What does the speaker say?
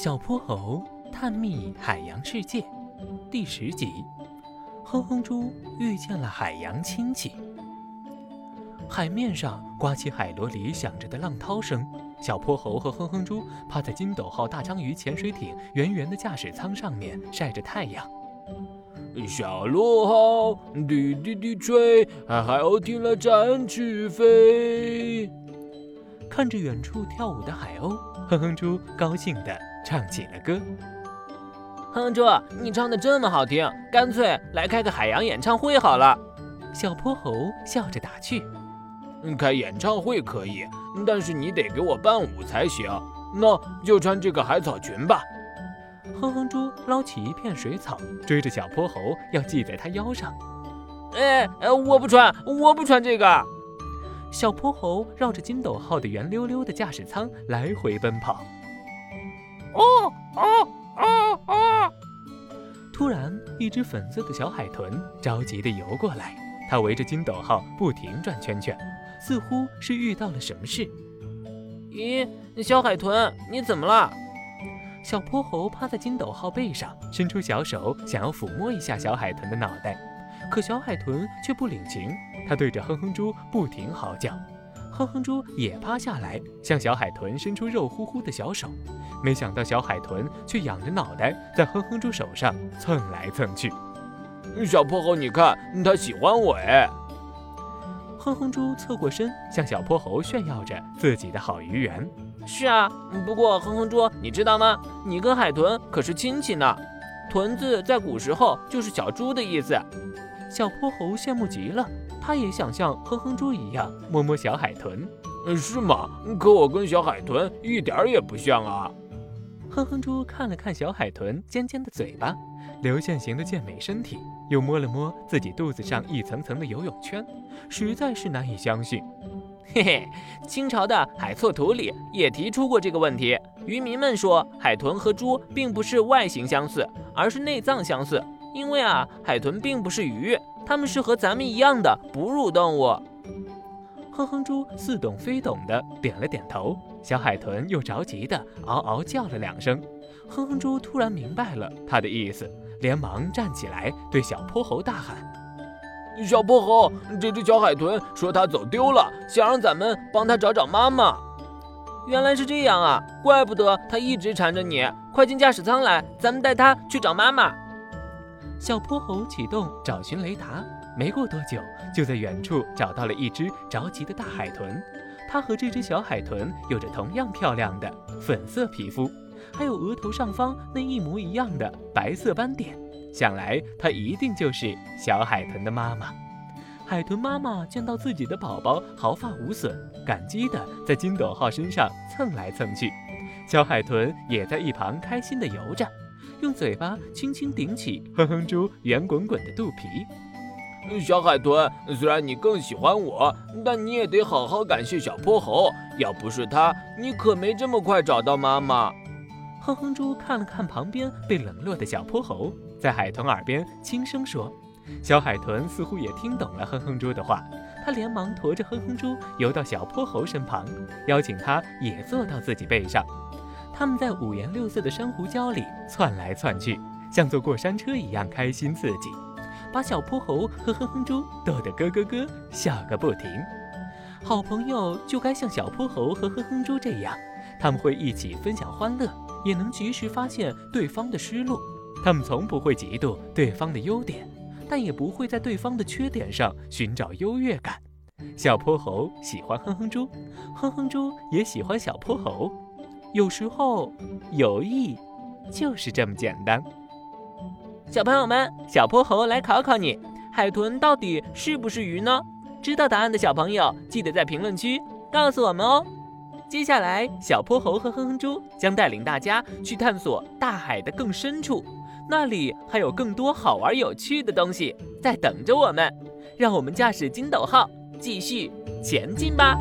小泼猴探秘海洋世界第十集：哼哼猪遇见了海洋亲戚。海面上刮起海螺里响着的浪涛声。小泼猴和哼哼猪趴在金斗号大章鱼潜水艇圆圆的驾驶舱上面晒着太阳。小螺号滴滴滴吹，海鸥听了展翅飞。看着远处跳舞的海鸥，哼哼猪高兴地唱起了歌。哼哼猪，你唱的这么好听，干脆来开个海洋演唱会好了。小泼猴笑着打趣：“开演唱会可以，但是你得给我伴舞才行。那就穿这个海草裙吧。”哼哼猪捞起一片水草，追着小泼猴要系在他腰上。哎哎，我不穿，我不穿这个。小泼猴绕着金斗号的圆溜溜的驾驶舱来回奔跑。哦哦哦哦！突然，一只粉色的小海豚着急地游过来，它围着金斗号不停转圈圈，似乎是遇到了什么事。咦，小海豚，你怎么了？小泼猴趴在金斗号背上，伸出小手想要抚摸一下小海豚的脑袋。可小海豚却不领情，它对着哼哼猪不停嚎叫。哼哼猪也趴下来，向小海豚伸出肉乎乎的小手。没想到小海豚却仰着脑袋，在哼哼猪手上蹭来蹭去。小泼猴，你看，它喜欢我哎！哼哼猪侧过身，向小泼猴炫耀着自己的好鱼缘。是啊，不过哼哼猪，你知道吗？你跟海豚可是亲戚呢。豚字在古时候就是小猪的意思。小泼猴羡慕极了，他也想像哼哼猪一样摸摸小海豚。嗯，是吗？可我跟小海豚一点也不像啊。哼哼猪看了看小海豚尖尖的嘴巴、流线型的健美身体，又摸了摸自己肚子上一层层的游泳圈，实在是难以相信。嘿嘿，清朝的《海错图》里也提出过这个问题。渔民们说，海豚和猪并不是外形相似，而是内脏相似。因为啊，海豚并不是鱼，它们是和咱们一样的哺乳动物。哼哼猪似懂非懂的点了点头，小海豚又着急的嗷嗷叫了两声。哼哼猪突然明白了他的意思，连忙站起来对小泼猴大喊：“小泼猴，这只小海豚说它走丢了，想让咱们帮它找找妈妈。”原来是这样啊，怪不得它一直缠着你。快进驾驶舱来，咱们带它去找妈妈。小泼猴启动找寻雷达，没过多久，就在远处找到了一只着急的大海豚。它和这只小海豚有着同样漂亮的粉色皮肤，还有额头上方那一模一样的白色斑点。想来，它一定就是小海豚的妈妈。海豚妈妈见到自己的宝宝毫发无损，感激地在金斗号身上蹭来蹭去。小海豚也在一旁开心地游着。用嘴巴轻轻顶起哼哼猪圆滚滚的肚皮。小海豚，虽然你更喜欢我，但你也得好好感谢小泼猴。要不是他，你可没这么快找到妈妈。哼哼猪看了看旁边被冷落的小泼猴，在海豚耳边轻声说：“小海豚似乎也听懂了哼哼猪的话，他连忙驮着哼哼猪游到小泼猴身旁，邀请他也坐到自己背上。”他们在五颜六色的珊瑚礁里窜来窜去，像坐过山车一样开心刺激，把小泼猴和哼哼猪逗得咯咯咯笑个不停。好朋友就该像小泼猴和哼哼猪这样，他们会一起分享欢乐，也能及时发现对方的失落。他们从不会嫉妒对方的优点，但也不会在对方的缺点上寻找优越感。小泼猴喜欢哼哼猪，哼哼猪也喜欢小泼猴。有时候，友谊就是这么简单。小朋友们，小泼猴来考考你：海豚到底是不是鱼呢？知道答案的小朋友，记得在评论区告诉我们哦。接下来，小泼猴和哼哼猪将带领大家去探索大海的更深处，那里还有更多好玩有趣的东西在等着我们。让我们驾驶金斗号继续前进吧！